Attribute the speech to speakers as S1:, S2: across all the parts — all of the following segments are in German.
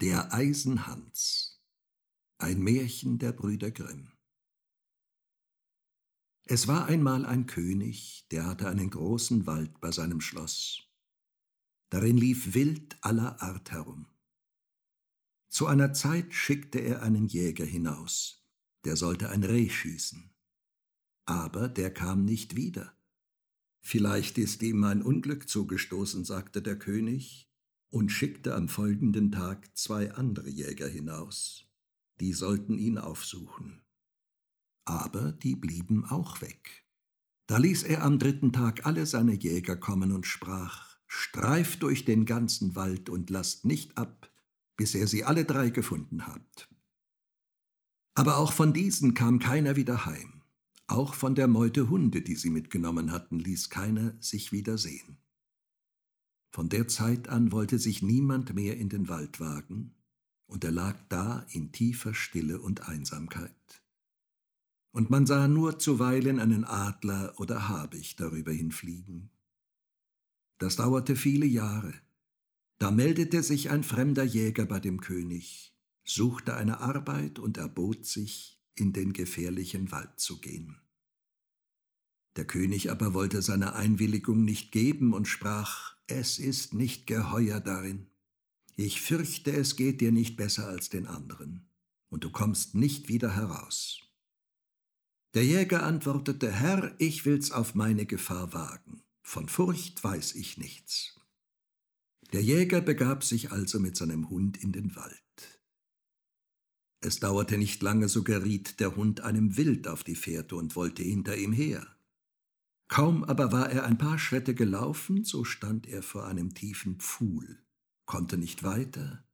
S1: Der Eisenhans Ein Märchen der Brüder Grimm Es war einmal ein König, der hatte einen großen Wald bei seinem Schloss. Darin lief Wild aller Art herum. Zu einer Zeit schickte er einen Jäger hinaus, der sollte ein Reh schießen. Aber der kam nicht wieder. Vielleicht ist ihm ein Unglück zugestoßen, sagte der König, und schickte am folgenden Tag zwei andere Jäger hinaus. Die sollten ihn aufsuchen. Aber die blieben auch weg. Da ließ er am dritten Tag alle seine Jäger kommen und sprach, Streift durch den ganzen Wald und lasst nicht ab, bis ihr sie alle drei gefunden habt. Aber auch von diesen kam keiner wieder heim. Auch von der Meute Hunde, die sie mitgenommen hatten, ließ keiner sich wieder sehen. Von der Zeit an wollte sich niemand mehr in den Wald wagen, und er lag da in tiefer Stille und Einsamkeit. Und man sah nur zuweilen einen Adler oder Habicht darüber hinfliegen. Das dauerte viele Jahre. Da meldete sich ein fremder Jäger bei dem König, suchte eine Arbeit und erbot sich, in den gefährlichen Wald zu gehen. Der König aber wollte seine Einwilligung nicht geben und sprach, es ist nicht geheuer darin. Ich fürchte, es geht dir nicht besser als den anderen, und du kommst nicht wieder heraus. Der Jäger antwortete, Herr, ich will's auf meine Gefahr wagen, von Furcht weiß ich nichts. Der Jäger begab sich also mit seinem Hund in den Wald. Es dauerte nicht lange, so geriet der Hund einem Wild auf die Fährte und wollte hinter ihm her. Kaum aber war er ein paar Schritte gelaufen, so stand er vor einem tiefen Pfuhl, konnte nicht weiter,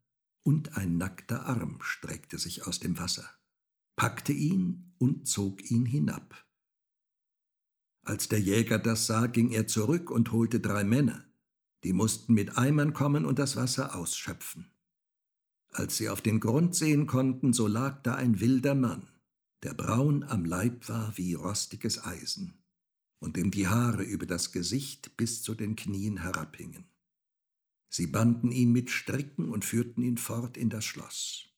S1: und ein nackter Arm streckte sich aus dem Wasser, packte ihn und zog ihn hinab. Als der Jäger das sah, ging er zurück und holte drei Männer, die mussten mit Eimern kommen und das Wasser ausschöpfen. Als sie auf den Grund sehen konnten, so lag da ein wilder Mann, der braun am Leib war wie rostiges Eisen und dem die Haare über das Gesicht bis zu den Knien herabhingen. Sie banden ihn mit Stricken und führten ihn fort in das Schloss.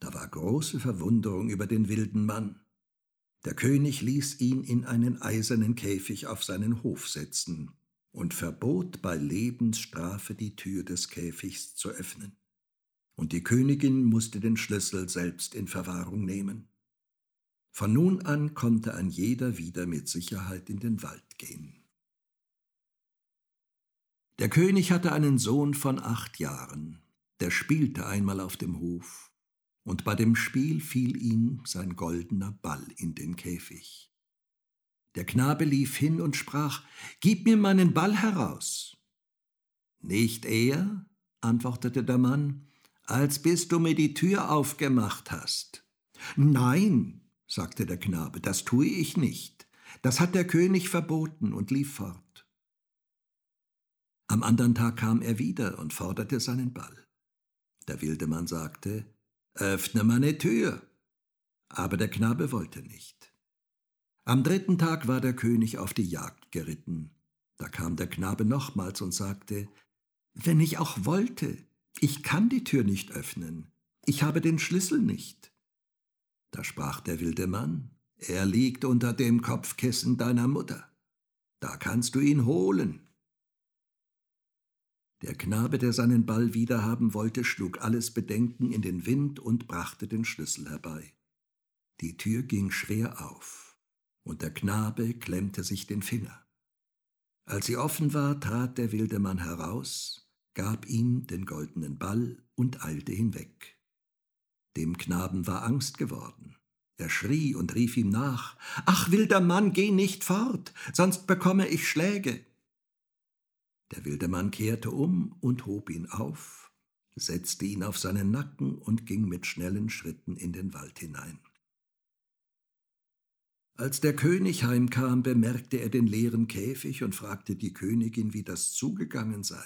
S1: Da war große Verwunderung über den wilden Mann. Der König ließ ihn in einen eisernen Käfig auf seinen Hof setzen und verbot bei Lebensstrafe die Tür des Käfigs zu öffnen. Und die Königin musste den Schlüssel selbst in Verwahrung nehmen. Von nun an konnte ein jeder wieder mit Sicherheit in den Wald gehen. Der König hatte einen Sohn von acht Jahren, der spielte einmal auf dem Hof, und bei dem Spiel fiel ihm sein goldener Ball in den Käfig. Der Knabe lief hin und sprach, Gib mir meinen Ball heraus. Nicht eher, antwortete der Mann, als bis du mir die Tür aufgemacht hast. Nein, sagte der Knabe, das tue ich nicht. Das hat der König verboten und lief fort. Am andern Tag kam er wieder und forderte seinen Ball. Der wilde Mann sagte, Öffne meine Tür. Aber der Knabe wollte nicht. Am dritten Tag war der König auf die Jagd geritten. Da kam der Knabe nochmals und sagte, Wenn ich auch wollte, ich kann die Tür nicht öffnen, ich habe den Schlüssel nicht. Da sprach der wilde Mann, er liegt unter dem Kopfkissen deiner Mutter. Da kannst du ihn holen. Der Knabe, der seinen Ball wiederhaben wollte, schlug alles Bedenken in den Wind und brachte den Schlüssel herbei. Die Tür ging schwer auf, und der Knabe klemmte sich den Finger. Als sie offen war, trat der wilde Mann heraus, gab ihm den goldenen Ball und eilte hinweg. Dem Knaben war Angst geworden. Er schrie und rief ihm nach Ach, wilder Mann, geh nicht fort, sonst bekomme ich Schläge. Der wilde Mann kehrte um und hob ihn auf, setzte ihn auf seinen Nacken und ging mit schnellen Schritten in den Wald hinein. Als der König heimkam, bemerkte er den leeren Käfig und fragte die Königin, wie das zugegangen sei.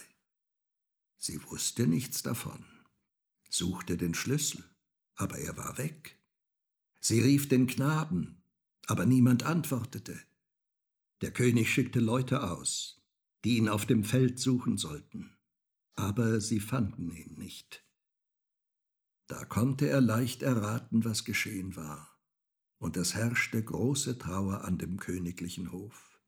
S1: Sie wusste nichts davon, suchte den Schlüssel aber er war weg. Sie rief den Knaben, aber niemand antwortete. Der König schickte Leute aus, die ihn auf dem Feld suchen sollten, aber sie fanden ihn nicht. Da konnte er leicht erraten, was geschehen war, und es herrschte große Trauer an dem königlichen Hof.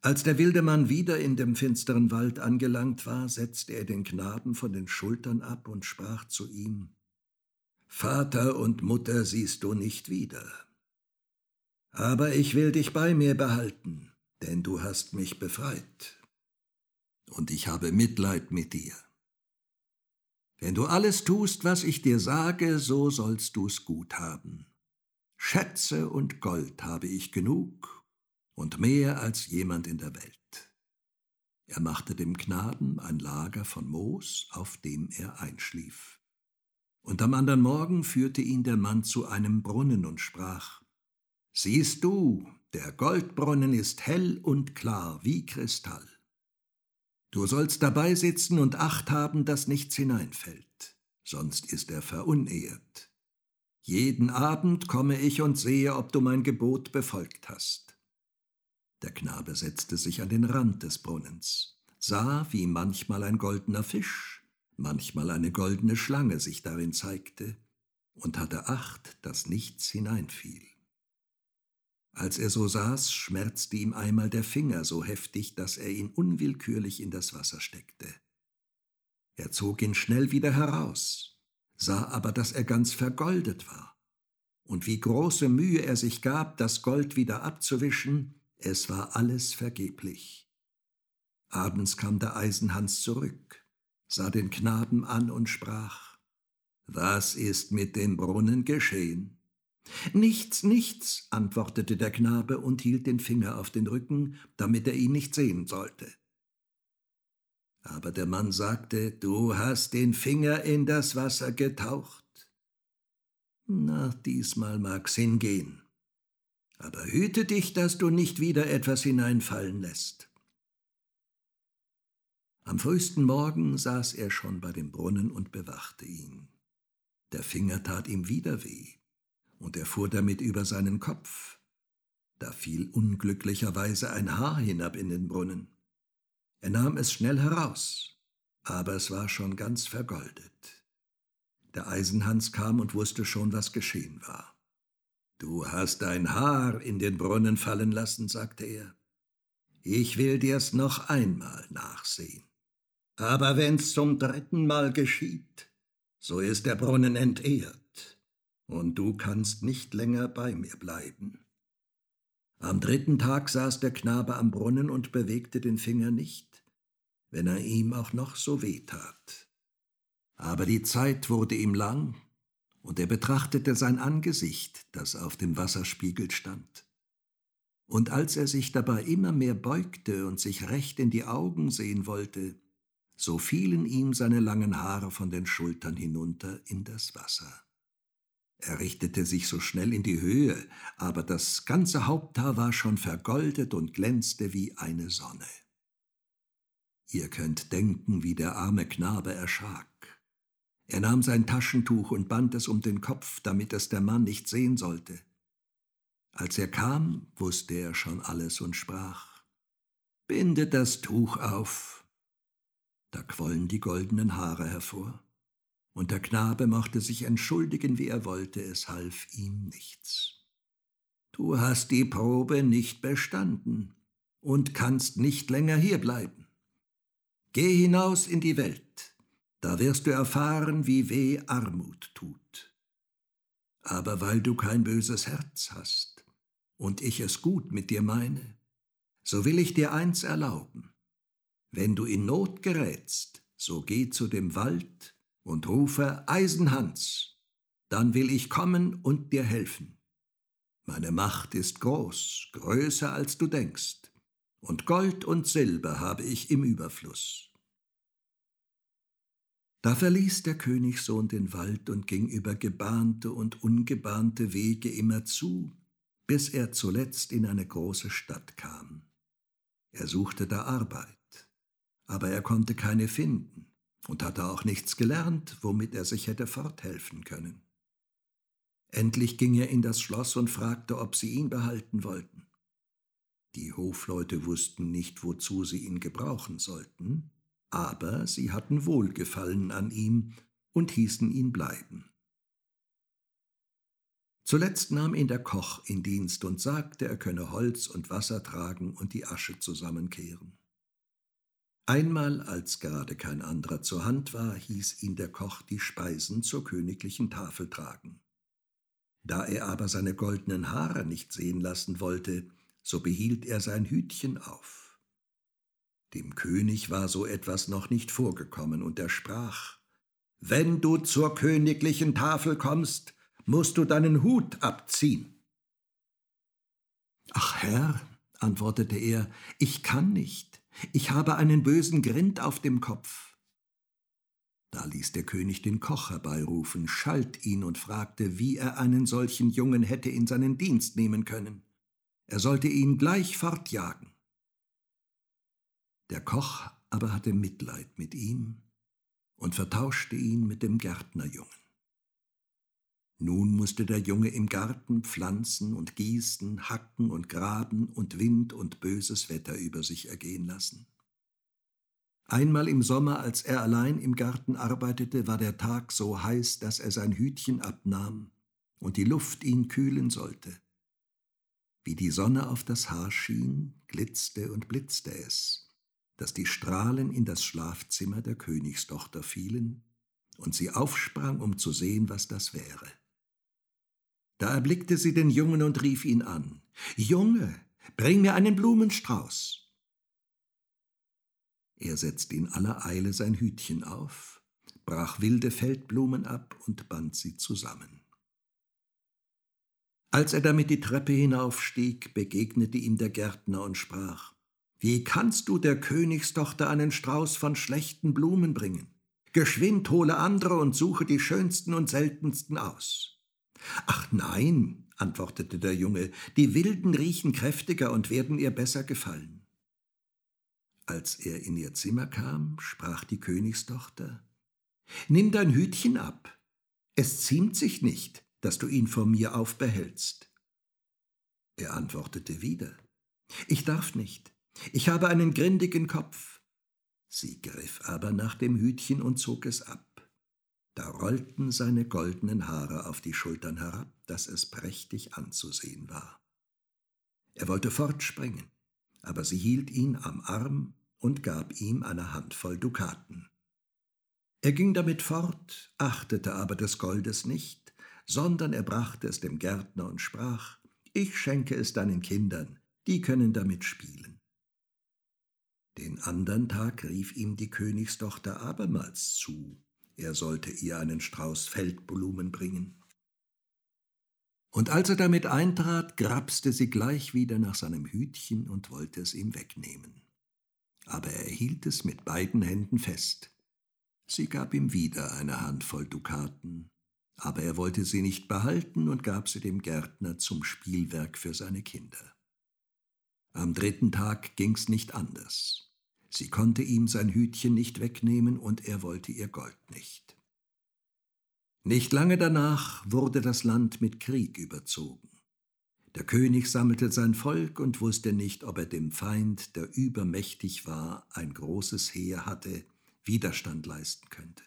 S1: Als der wilde Mann wieder in dem finsteren Wald angelangt war, setzte er den Knaben von den Schultern ab und sprach zu ihm Vater und Mutter siehst du nicht wieder. Aber ich will dich bei mir behalten, denn du hast mich befreit. Und ich habe Mitleid mit dir. Wenn du alles tust, was ich dir sage, so sollst du's gut haben. Schätze und Gold habe ich genug und mehr als jemand in der Welt. Er machte dem Knaben ein Lager von Moos, auf dem er einschlief. Und am andern Morgen führte ihn der Mann zu einem Brunnen und sprach, Siehst du, der Goldbrunnen ist hell und klar wie Kristall. Du sollst dabei sitzen und Acht haben, dass nichts hineinfällt, sonst ist er verunehrt. Jeden Abend komme ich und sehe, ob du mein Gebot befolgt hast. Der Knabe setzte sich an den Rand des Brunnens, sah, wie manchmal ein goldener Fisch, manchmal eine goldene Schlange sich darin zeigte, und hatte Acht, dass nichts hineinfiel. Als er so saß, schmerzte ihm einmal der Finger so heftig, dass er ihn unwillkürlich in das Wasser steckte. Er zog ihn schnell wieder heraus, sah aber, dass er ganz vergoldet war. Und wie große Mühe er sich gab, das Gold wieder abzuwischen, es war alles vergeblich. Abends kam der Eisenhans zurück, sah den Knaben an und sprach, Was ist mit dem Brunnen geschehen? Nichts, nichts, antwortete der Knabe und hielt den Finger auf den Rücken, damit er ihn nicht sehen sollte. Aber der Mann sagte, du hast den Finger in das Wasser getaucht. Na, diesmal mag's hingehen. Aber hüte dich, dass du nicht wieder etwas hineinfallen lässt. Am frühesten Morgen saß er schon bei dem Brunnen und bewachte ihn. Der Finger tat ihm wieder weh und er fuhr damit über seinen Kopf. Da fiel unglücklicherweise ein Haar hinab in den Brunnen. Er nahm es schnell heraus, aber es war schon ganz vergoldet. Der Eisenhans kam und wusste schon, was geschehen war. Du hast dein Haar in den Brunnen fallen lassen, sagte er. Ich will dir's noch einmal nachsehen. Aber wenn's zum dritten Mal geschieht, so ist der Brunnen entehrt und du kannst nicht länger bei mir bleiben. Am dritten Tag saß der Knabe am Brunnen und bewegte den Finger nicht, wenn er ihm auch noch so weh tat. Aber die Zeit wurde ihm lang, und er betrachtete sein Angesicht, das auf dem Wasserspiegel stand. Und als er sich dabei immer mehr beugte und sich recht in die Augen sehen wollte, so fielen ihm seine langen Haare von den Schultern hinunter in das Wasser. Er richtete sich so schnell in die Höhe, aber das ganze Haupthaar war schon vergoldet und glänzte wie eine Sonne. Ihr könnt denken, wie der arme Knabe erschrak. Er nahm sein Taschentuch und band es um den Kopf, damit es der Mann nicht sehen sollte. Als er kam, wusste er schon alles und sprach, Binde das Tuch auf. Da quollen die goldenen Haare hervor und der Knabe mochte sich entschuldigen, wie er wollte, es half ihm nichts. Du hast die Probe nicht bestanden und kannst nicht länger hierbleiben. Geh hinaus in die Welt, da wirst du erfahren, wie weh Armut tut. Aber weil du kein böses Herz hast und ich es gut mit dir meine, so will ich dir eins erlauben. Wenn du in Not gerätst, so geh zu dem Wald und rufe Eisenhans, dann will ich kommen und dir helfen. Meine Macht ist groß, größer als du denkst, und Gold und Silber habe ich im Überfluss. Da verließ der Königssohn den Wald und ging über gebahnte und ungebahnte Wege immer zu, bis er zuletzt in eine große Stadt kam. Er suchte da Arbeit, aber er konnte keine finden und hatte auch nichts gelernt, womit er sich hätte forthelfen können. Endlich ging er in das Schloss und fragte, ob sie ihn behalten wollten. Die Hofleute wussten nicht, wozu sie ihn gebrauchen sollten, aber sie hatten Wohlgefallen an ihm und hießen ihn bleiben. Zuletzt nahm ihn der Koch in Dienst und sagte, er könne Holz und Wasser tragen und die Asche zusammenkehren. Einmal, als gerade kein anderer zur Hand war, hieß ihn der Koch die Speisen zur königlichen Tafel tragen. Da er aber seine goldenen Haare nicht sehen lassen wollte, so behielt er sein Hütchen auf. Dem König war so etwas noch nicht vorgekommen, und er sprach Wenn du zur königlichen Tafel kommst, musst du deinen Hut abziehen. Ach Herr, antwortete er, ich kann nicht, ich habe einen bösen Grind auf dem Kopf. Da ließ der König den Koch herbeirufen, schalt ihn und fragte, wie er einen solchen Jungen hätte in seinen Dienst nehmen können. Er sollte ihn gleich fortjagen. Der Koch aber hatte Mitleid mit ihm und vertauschte ihn mit dem Gärtnerjungen. Nun musste der Junge im Garten pflanzen und gießen, hacken und graben und Wind und böses Wetter über sich ergehen lassen. Einmal im Sommer, als er allein im Garten arbeitete, war der Tag so heiß, dass er sein Hütchen abnahm und die Luft ihn kühlen sollte. Wie die Sonne auf das Haar schien, glitzte und blitzte es, dass die Strahlen in das Schlafzimmer der Königstochter fielen und sie aufsprang, um zu sehen, was das wäre. Da erblickte sie den Jungen und rief ihn an. Junge, bring mir einen Blumenstrauß. Er setzte in aller Eile sein Hütchen auf, brach wilde Feldblumen ab und band sie zusammen. Als er damit die Treppe hinaufstieg, begegnete ihm der Gärtner und sprach Wie kannst du der Königstochter einen Strauß von schlechten Blumen bringen? Geschwind hole andere und suche die schönsten und seltensten aus. Ach nein, antwortete der Junge, die wilden riechen kräftiger und werden ihr besser gefallen. Als er in ihr Zimmer kam, sprach die Königstochter Nimm dein Hütchen ab, es ziemt sich nicht, dass du ihn vor mir aufbehältst. Er antwortete wieder Ich darf nicht, ich habe einen grindigen Kopf. Sie griff aber nach dem Hütchen und zog es ab. Da rollten seine goldenen Haare auf die Schultern herab, dass es prächtig anzusehen war. Er wollte fortspringen, aber sie hielt ihn am Arm und gab ihm eine Handvoll Dukaten. Er ging damit fort, achtete aber des Goldes nicht, sondern er brachte es dem Gärtner und sprach, ich schenke es deinen Kindern, die können damit spielen. Den andern Tag rief ihm die Königstochter abermals zu, er sollte ihr einen Strauß Feldblumen bringen. Und als er damit eintrat, grapste sie gleich wieder nach seinem Hütchen und wollte es ihm wegnehmen. Aber er hielt es mit beiden Händen fest. Sie gab ihm wieder eine Handvoll Dukaten, aber er wollte sie nicht behalten und gab sie dem Gärtner zum Spielwerk für seine Kinder. Am dritten Tag ging's nicht anders. Sie konnte ihm sein Hütchen nicht wegnehmen und er wollte ihr Gold nicht. Nicht lange danach wurde das Land mit Krieg überzogen. Der König sammelte sein Volk und wusste nicht, ob er dem Feind, der übermächtig war, ein großes Heer hatte, Widerstand leisten könnte.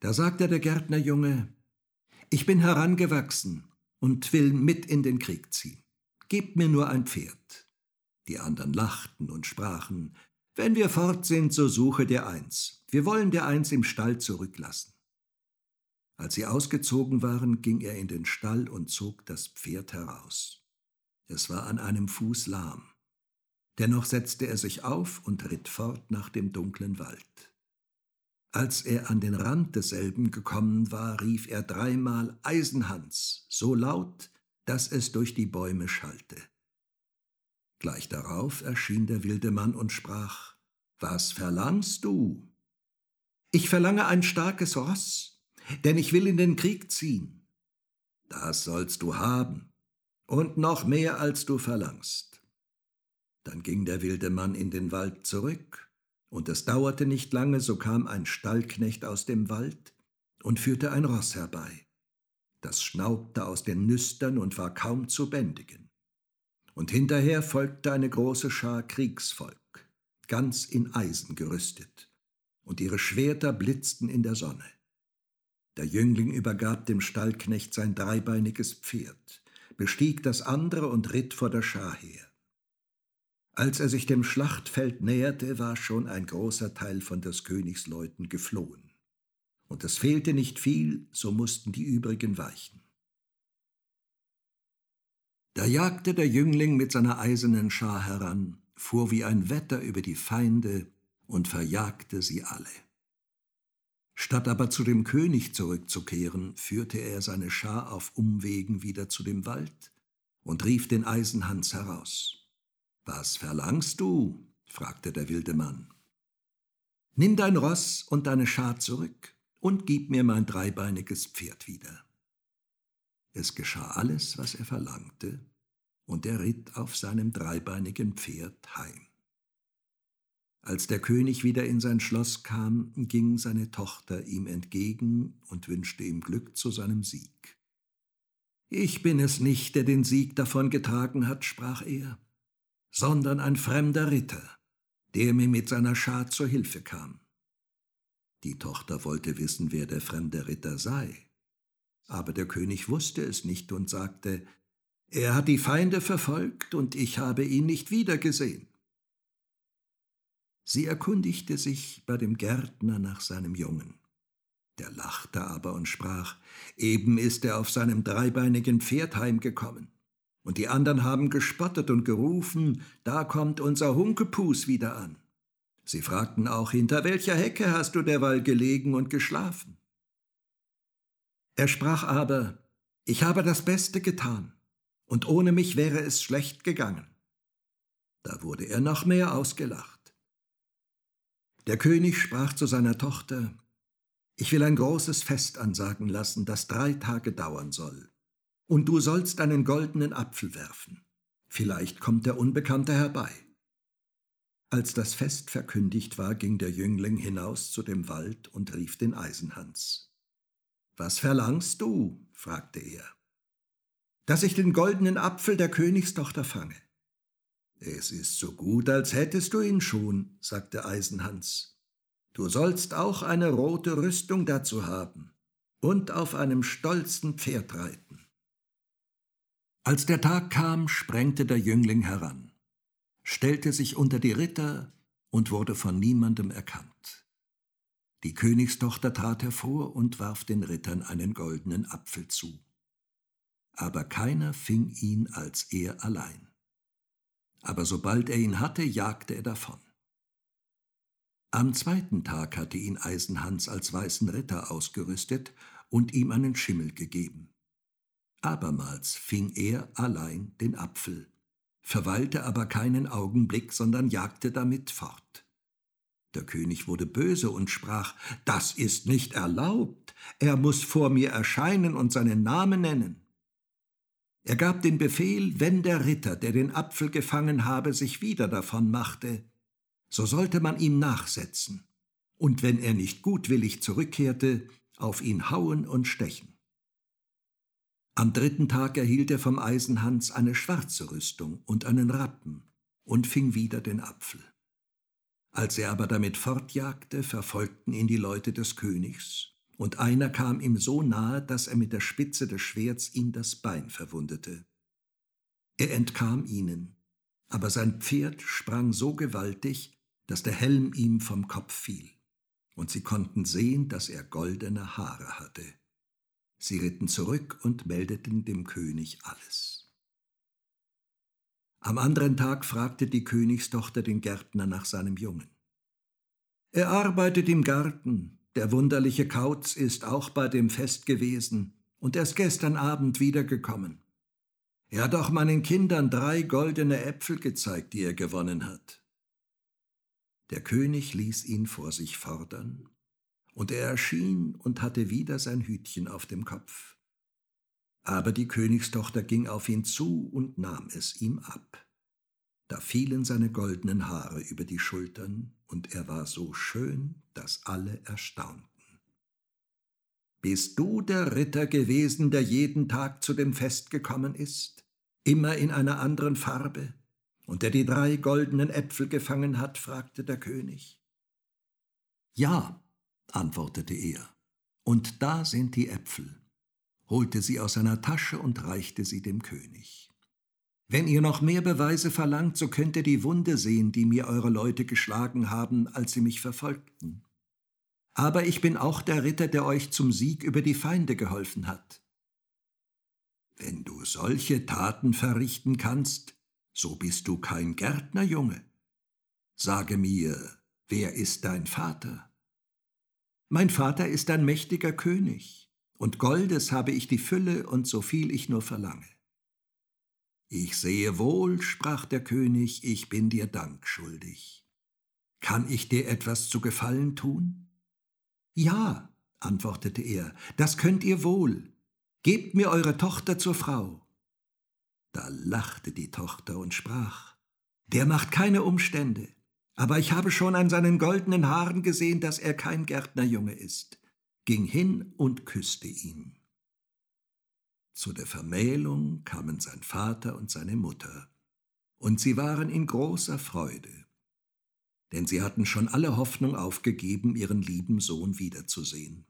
S1: Da sagte der Gärtnerjunge, ich bin herangewachsen und will mit in den Krieg ziehen. Gebt mir nur ein Pferd. Die anderen lachten und sprachen, wenn wir fort sind, so suche dir eins. Wir wollen dir eins im Stall zurücklassen. Als sie ausgezogen waren, ging er in den Stall und zog das Pferd heraus. Es war an einem Fuß lahm. Dennoch setzte er sich auf und ritt fort nach dem dunklen Wald. Als er an den Rand desselben gekommen war, rief er dreimal Eisenhans, so laut, dass es durch die Bäume schallte. Gleich darauf erschien der wilde Mann und sprach Was verlangst du? Ich verlange ein starkes Ross, denn ich will in den Krieg ziehen. Das sollst du haben, und noch mehr, als du verlangst. Dann ging der wilde Mann in den Wald zurück, und es dauerte nicht lange, so kam ein Stallknecht aus dem Wald und führte ein Ross herbei. Das schnaubte aus den Nüstern und war kaum zu bändigen. Und hinterher folgte eine große Schar Kriegsvolk, ganz in Eisen gerüstet, und ihre Schwerter blitzten in der Sonne. Der Jüngling übergab dem Stallknecht sein dreibeiniges Pferd, bestieg das andere und ritt vor der Schar her. Als er sich dem Schlachtfeld näherte, war schon ein großer Teil von des Königs Leuten geflohen. Und es fehlte nicht viel, so mussten die übrigen weichen. Da jagte der Jüngling mit seiner eisernen Schar heran, fuhr wie ein Wetter über die Feinde und verjagte sie alle. Statt aber zu dem König zurückzukehren, führte er seine Schar auf Umwegen wieder zu dem Wald und rief den Eisenhans heraus. Was verlangst du? fragte der wilde Mann. Nimm dein Ross und deine Schar zurück und gib mir mein dreibeiniges Pferd wieder. Es geschah alles, was er verlangte, und er ritt auf seinem dreibeinigen Pferd heim. Als der König wieder in sein Schloss kam, ging seine Tochter ihm entgegen und wünschte ihm Glück zu seinem Sieg. Ich bin es nicht, der den Sieg davon getragen hat, sprach er, sondern ein fremder Ritter, der mir mit seiner Schar zur Hilfe kam. Die Tochter wollte wissen, wer der fremde Ritter sei. Aber der König wusste es nicht und sagte, er hat die Feinde verfolgt und ich habe ihn nicht wiedergesehen. Sie erkundigte sich bei dem Gärtner nach seinem Jungen. Der lachte aber und sprach, eben ist er auf seinem dreibeinigen Pferd heimgekommen. Und die anderen haben gespottet und gerufen, da kommt unser Hunkepus wieder an. Sie fragten auch, hinter welcher Hecke hast du derweil gelegen und geschlafen? Er sprach aber, ich habe das Beste getan, und ohne mich wäre es schlecht gegangen. Da wurde er noch mehr ausgelacht. Der König sprach zu seiner Tochter, ich will ein großes Fest ansagen lassen, das drei Tage dauern soll, und du sollst einen goldenen Apfel werfen. Vielleicht kommt der Unbekannte herbei. Als das Fest verkündigt war, ging der Jüngling hinaus zu dem Wald und rief den Eisenhans. Was verlangst du? fragte er. Dass ich den goldenen Apfel der Königstochter fange. Es ist so gut, als hättest du ihn schon, sagte Eisenhans. Du sollst auch eine rote Rüstung dazu haben und auf einem stolzen Pferd reiten. Als der Tag kam, sprengte der Jüngling heran stellte sich unter die Ritter und wurde von niemandem erkannt. Die Königstochter trat hervor und warf den Rittern einen goldenen Apfel zu. Aber keiner fing ihn als er allein. Aber sobald er ihn hatte, jagte er davon. Am zweiten Tag hatte ihn Eisenhans als weißen Ritter ausgerüstet und ihm einen Schimmel gegeben. Abermals fing er allein den Apfel verweilte aber keinen Augenblick, sondern jagte damit fort. Der König wurde böse und sprach, das ist nicht erlaubt, er muss vor mir erscheinen und seinen Namen nennen. Er gab den Befehl, wenn der Ritter, der den Apfel gefangen habe, sich wieder davon machte, so sollte man ihm nachsetzen, und wenn er nicht gutwillig zurückkehrte, auf ihn hauen und stechen. Am dritten Tag erhielt er vom Eisenhans eine schwarze Rüstung und einen Rappen und fing wieder den Apfel. Als er aber damit fortjagte, verfolgten ihn die Leute des Königs, und einer kam ihm so nahe, dass er mit der Spitze des Schwerts ihm das Bein verwundete. Er entkam ihnen, aber sein Pferd sprang so gewaltig, dass der Helm ihm vom Kopf fiel, und sie konnten sehen, dass er goldene Haare hatte. Sie ritten zurück und meldeten dem König alles. Am anderen Tag fragte die Königstochter den Gärtner nach seinem Jungen. Er arbeitet im Garten, der wunderliche Kauz ist auch bei dem Fest gewesen und erst gestern Abend wiedergekommen. Er hat auch meinen Kindern drei goldene Äpfel gezeigt, die er gewonnen hat. Der König ließ ihn vor sich fordern und er erschien und hatte wieder sein Hütchen auf dem Kopf. Aber die Königstochter ging auf ihn zu und nahm es ihm ab. Da fielen seine goldenen Haare über die Schultern, und er war so schön, dass alle erstaunten. Bist du der Ritter gewesen, der jeden Tag zu dem Fest gekommen ist, immer in einer anderen Farbe, und der die drei goldenen Äpfel gefangen hat? fragte der König. Ja, antwortete er, Und da sind die Äpfel, holte sie aus seiner Tasche und reichte sie dem König. Wenn ihr noch mehr Beweise verlangt, so könnt ihr die Wunde sehen, die mir eure Leute geschlagen haben, als sie mich verfolgten. Aber ich bin auch der Ritter, der euch zum Sieg über die Feinde geholfen hat. Wenn du solche Taten verrichten kannst, so bist du kein Gärtnerjunge. Sage mir, wer ist dein Vater? Mein Vater ist ein mächtiger König, und Goldes habe ich die Fülle und so viel ich nur verlange. Ich sehe wohl, sprach der König, ich bin dir Dank schuldig. Kann ich dir etwas zu Gefallen tun? Ja, antwortete er, das könnt ihr wohl. Gebt mir eure Tochter zur Frau. Da lachte die Tochter und sprach, Der macht keine Umstände, aber ich habe schon an seinen goldenen Haaren gesehen, dass er kein Gärtnerjunge ist, ging hin und küsste ihn. Zu der Vermählung kamen sein Vater und seine Mutter, und sie waren in großer Freude, denn sie hatten schon alle Hoffnung aufgegeben, ihren lieben Sohn wiederzusehen.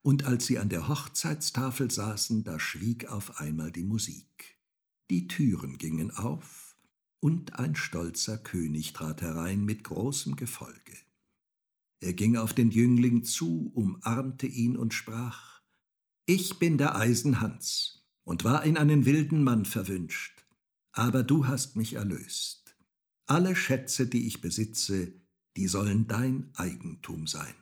S1: Und als sie an der Hochzeitstafel saßen, da schwieg auf einmal die Musik. Die Türen gingen auf, und ein stolzer König trat herein mit großem Gefolge. Er ging auf den Jüngling zu, umarmte ihn und sprach Ich bin der Eisenhans und war in einen wilden Mann verwünscht, aber du hast mich erlöst. Alle Schätze, die ich besitze, die sollen dein Eigentum sein.